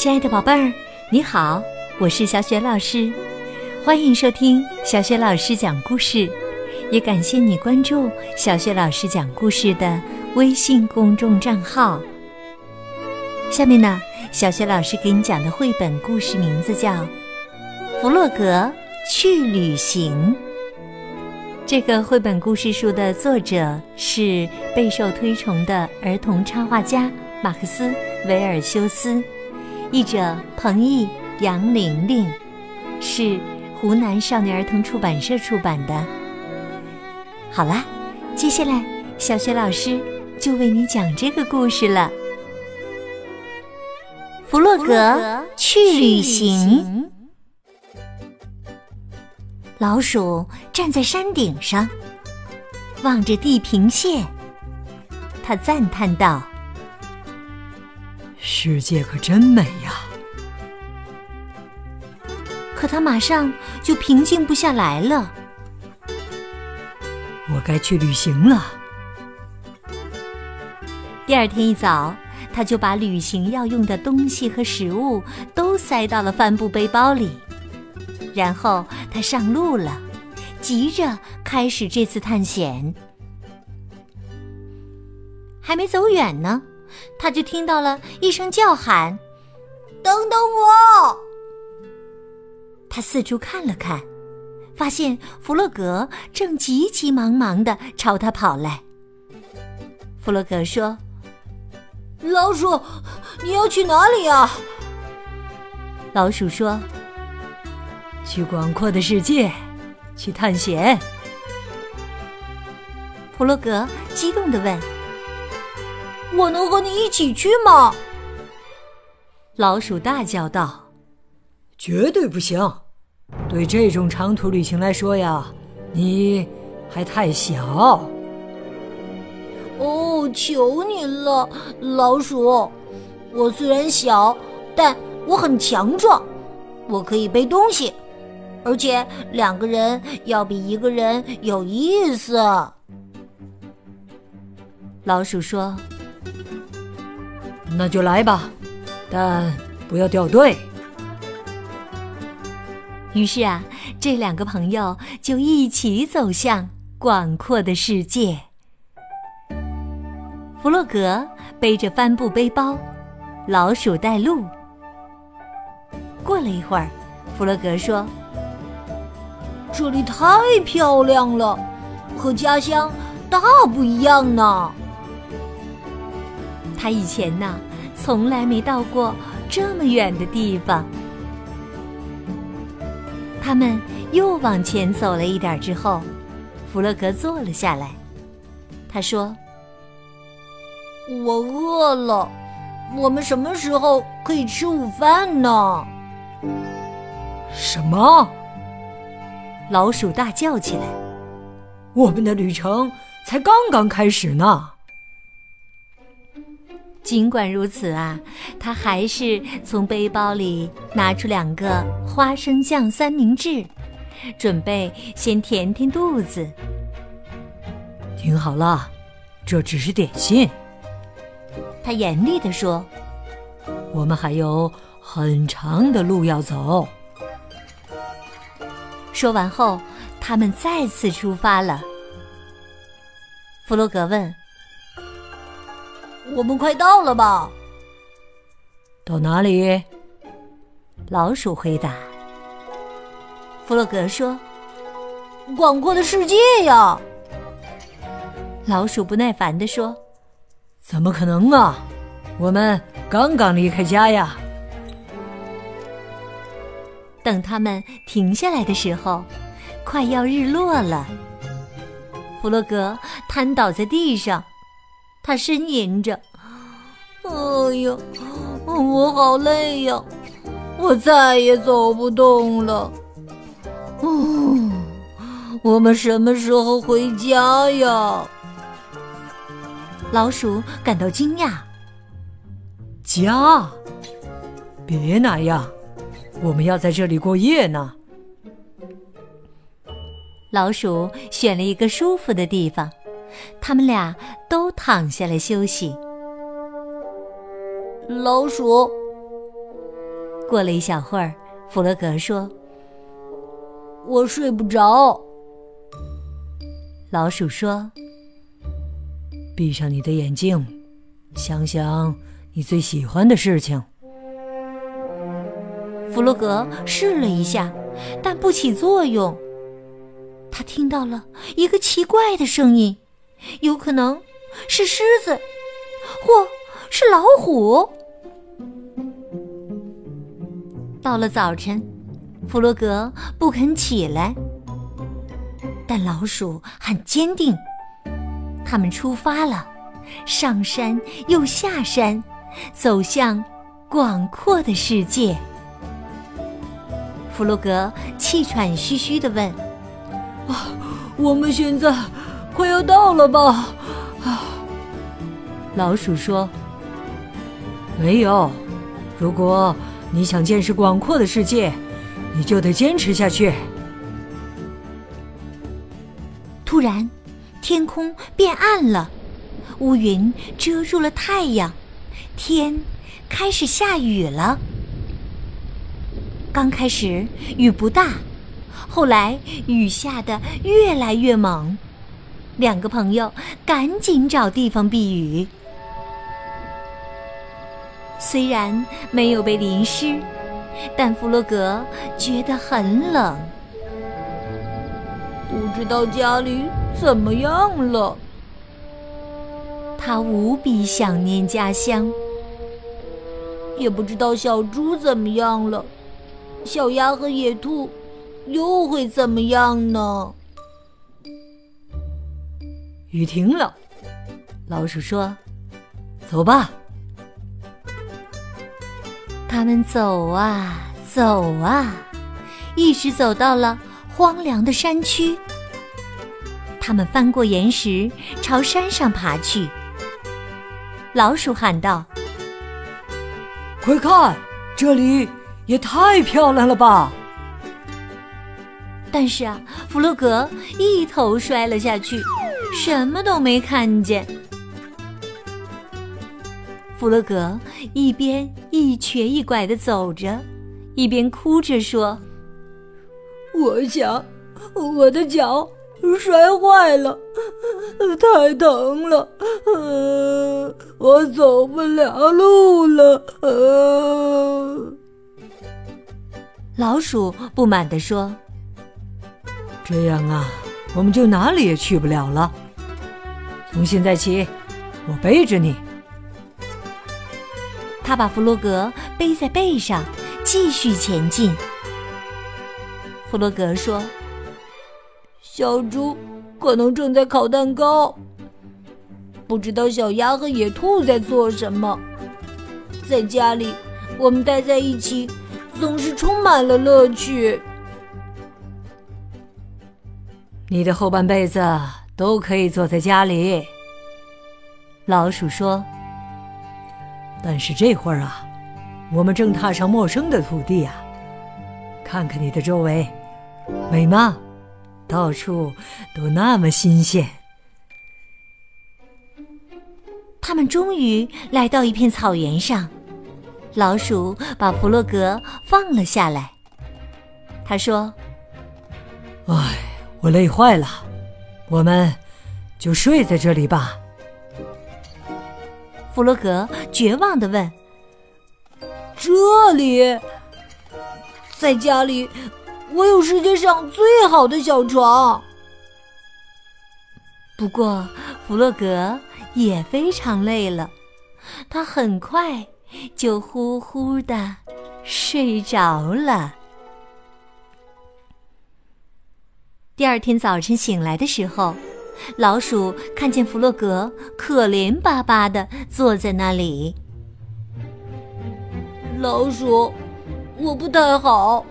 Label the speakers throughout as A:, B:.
A: 亲爱的宝贝儿，你好，我是小雪老师，欢迎收听小雪老师讲故事，也感谢你关注小雪老师讲故事的微信公众账号。下面呢，小雪老师给你讲的绘本故事名字叫《弗洛格去旅行》。这个绘本故事书的作者是备受推崇的儿童插画家马克思·维尔修斯。译者彭毅、杨玲玲，是湖南少年儿童出版社出版的。好啦，接下来小雪老师就为你讲这个故事了。弗洛格去旅行。老鼠站在山顶上，望着地平线，他赞叹道。
B: 世界可真美呀！
A: 可他马上就平静不下来了。
B: 我该去旅行了。
A: 第二天一早，他就把旅行要用的东西和食物都塞到了帆布背包里，然后他上路了，急着开始这次探险。还没走远呢。他就听到了一声叫喊：“
C: 等等我！”
A: 他四处看了看，发现弗洛格正急急忙忙的朝他跑来。弗洛格说：“
C: 老鼠，你要去哪里呀？”
A: 老鼠说：“
B: 去广阔的世界，去探险。”
A: 弗洛格激动的问。
C: 我能和你一起去吗？
A: 老鼠大叫道：“
B: 绝对不行！对这种长途旅行来说呀，你还太小。”
C: 哦，求你了，老鼠！我虽然小，但我很强壮，我可以背东西，而且两个人要比一个人有意思。
A: 老鼠说。
B: 那就来吧，但不要掉队。
A: 于是啊，这两个朋友就一起走向广阔的世界。弗洛格背着帆布背包，老鼠带路。过了一会儿，弗洛格说：“
C: 这里太漂亮了，和家乡大不一样呢。”
A: 他以前呢，从来没到过这么远的地方。他们又往前走了一点之后，弗洛格坐了下来。他说：“
C: 我饿了，我们什么时候可以吃午饭呢？”
B: 什么？
A: 老鼠大叫起来：“
B: 我们的旅程才刚刚开始呢！”
A: 尽管如此啊，他还是从背包里拿出两个花生酱三明治，准备先填填肚子。
B: 听好了，这只是点心。
A: 他严厉地说：“
B: 我们还有很长的路要走。”
A: 说完后，他们再次出发了。弗洛格问。
C: 我们快到了吧？
B: 到哪里？
A: 老鼠回答。弗洛格说：“
C: 广阔的世界呀！”
A: 老鼠不耐烦地说：“
B: 怎么可能啊？我们刚刚离开家呀！”
A: 等他们停下来的时候，快要日落了。弗洛格瘫倒在地上。他呻吟着：“
C: 哎呀，我好累呀，我再也走不动了。哦，我们什么时候回家呀？”
A: 老鼠感到惊讶：“
B: 家？别那样，我们要在这里过夜呢。”
A: 老鼠选了一个舒服的地方。他们俩都躺下来休息。
C: 老鼠，
A: 过了一小会儿，弗洛格说：“
C: 我睡不着。”
A: 老鼠说：“
B: 闭上你的眼睛，想想你最喜欢的事情。”
A: 弗洛格试了一下，但不起作用。他听到了一个奇怪的声音，有可能是狮子，或是老虎。到了早晨，弗洛格不肯起来，但老鼠很坚定。他们出发了，上山又下山，走向广阔的世界。弗洛格气喘吁吁地问：“
B: 啊，我们现在快要到了吧？”啊，
A: 老鼠说：“
B: 没有。如果你想见识广阔的世界，你就得坚持下去。”
A: 突然，天空变暗了，乌云遮住了太阳，天开始下雨了。刚开始雨不大，后来雨下的越来越猛，两个朋友赶紧找地方避雨。虽然没有被淋湿，但弗洛格觉得很冷，
C: 不知道家里怎么样了。
A: 他无比想念家乡，
C: 也不知道小猪怎么样了。小鸭和野兔又会怎么样呢？
B: 雨停了，老鼠说：“走吧。”
A: 他们走啊走啊，一直走到了荒凉的山区。他们翻过岩石，朝山上爬去。老鼠喊道：“
B: 快看，这里！”也太漂亮了吧！
A: 但是啊，弗洛格一头摔了下去，什么都没看见。弗洛格一边一瘸一拐的走着，一边哭着说：“
B: 我想，我的脚摔坏了，太疼了，我走不了路了。”
A: 老鼠不满地说：“
B: 这样啊，我们就哪里也去不了了。从现在起，我背着你。”
A: 他把弗洛格背在背上，继续前进。弗洛格说：“
C: 小猪可能正在烤蛋糕，不知道小鸭和野兔在做什么。在家里，我们待在一起。”总是充满了乐趣。
B: 你的后半辈子都可以坐在家里，
A: 老鼠说。
B: 但是这会儿啊，我们正踏上陌生的土地啊！看看你的周围，美吗？到处都那么新鲜。
A: 他们终于来到一片草原上。老鼠把弗洛格放了下来。他说：“
B: 哎，我累坏了，我们就睡在这里吧。”
A: 弗洛格绝望的问：“
C: 这里，在家里，我有世界上最好的小床。”
A: 不过，弗洛格也非常累了，他很快。就呼呼的睡着了。第二天早晨醒来的时候，老鼠看见弗洛格可怜巴巴的坐在那里。
C: 老鼠，我不太好，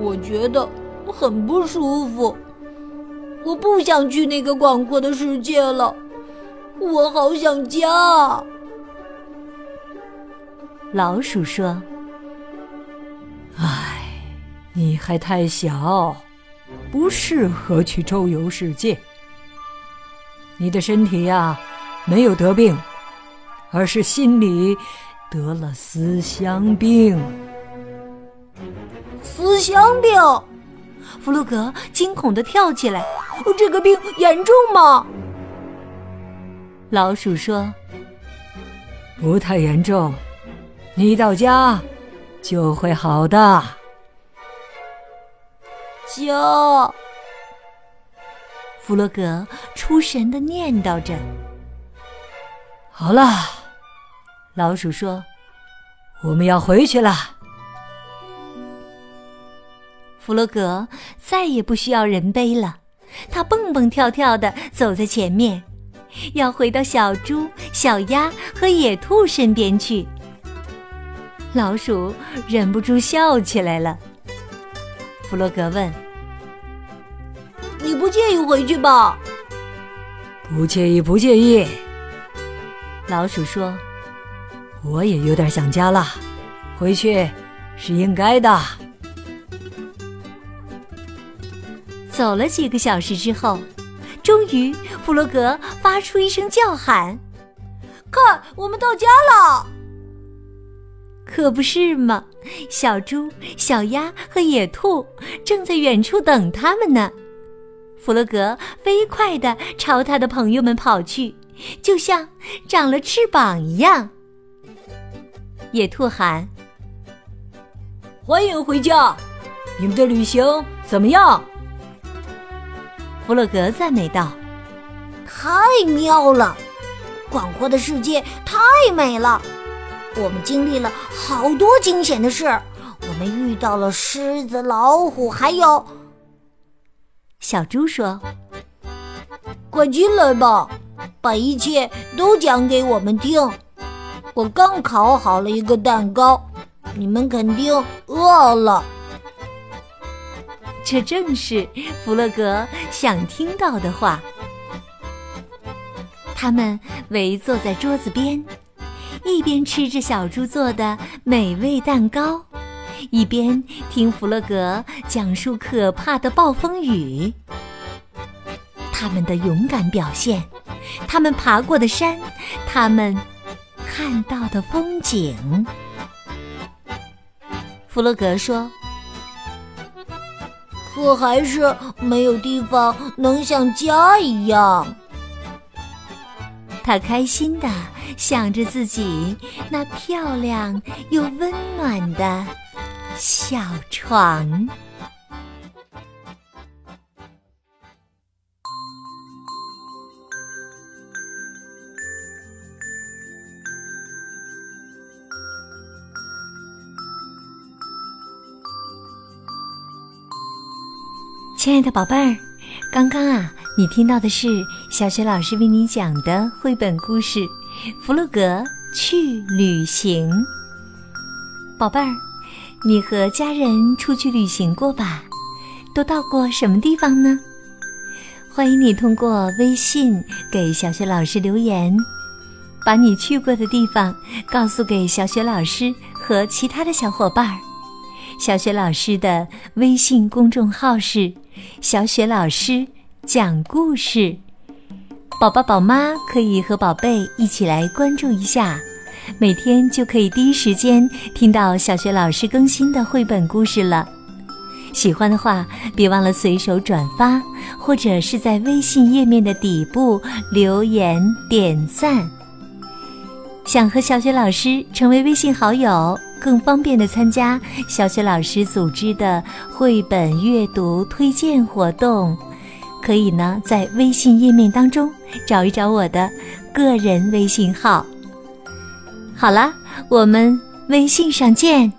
C: 我觉得很不舒服。我不想去那个广阔的世界了，我好想家。
A: 老鼠说：“
B: 唉，你还太小，不适合去周游世界。你的身体呀，没有得病，而是心里得了思乡病。
C: 思乡病。
A: 弗洛格惊恐的跳起来：“
C: 这个病严重吗？”
A: 老鼠说：“
B: 不太严重，你到家就会好的。”
C: 家。
A: 弗洛格出神的念叨着：“
B: 好了。”老鼠说：“我们要回去了。”
A: 弗洛格再也不需要人背了，他蹦蹦跳跳的走在前面，要回到小猪、小鸭和野兔身边去。老鼠忍不住笑起来了。弗洛格问：“
C: 不介意回去吧？”“
B: 不介意，不介意。”
A: 老鼠说：“
B: 我也有点想家了，回去是应该的。”
A: 走了几个小时之后，终于弗洛格发出一声叫喊：“
C: 看，我们到家了！”
A: 可不是嘛，小猪、小鸭和野兔正在远处等他们呢。弗洛格飞快地朝他的朋友们跑去，就像长了翅膀一样。野兔喊：“
B: 欢迎回家！你们的旅行怎么样？”
A: 弗洛格赞美道：“
C: 太妙了，广阔的世界太美了。我们经历了好多惊险的事，我们遇到了狮子、老虎，还有……”
A: 小猪说：“
C: 快进来吧，把一切都讲给我们听。我刚烤好了一个蛋糕，你们肯定饿了。”
A: 这正是弗洛格想听到的话。他们围坐在桌子边，一边吃着小猪做的美味蛋糕，一边听弗洛格讲述可怕的暴风雨。他们的勇敢表现，他们爬过的山，他们看到的风景。弗洛格说。
C: 可还是没有地方能像家一样。
A: 他开心的想着自己那漂亮又温暖的小床。亲爱的宝贝儿，刚刚啊，你听到的是小雪老师为你讲的绘本故事《弗洛格去旅行》。宝贝儿，你和家人出去旅行过吧？都到过什么地方呢？欢迎你通过微信给小雪老师留言，把你去过的地方告诉给小雪老师和其他的小伙伴儿。小雪老师的微信公众号是。小雪老师讲故事，宝宝宝妈可以和宝贝一起来关注一下，每天就可以第一时间听到小雪老师更新的绘本故事了。喜欢的话，别忘了随手转发，或者是在微信页面的底部留言点赞。想和小雪老师成为微信好友？更方便的参加小雪老师组织的绘本阅读推荐活动，可以呢在微信页面当中找一找我的个人微信号。好了，我们微信上见。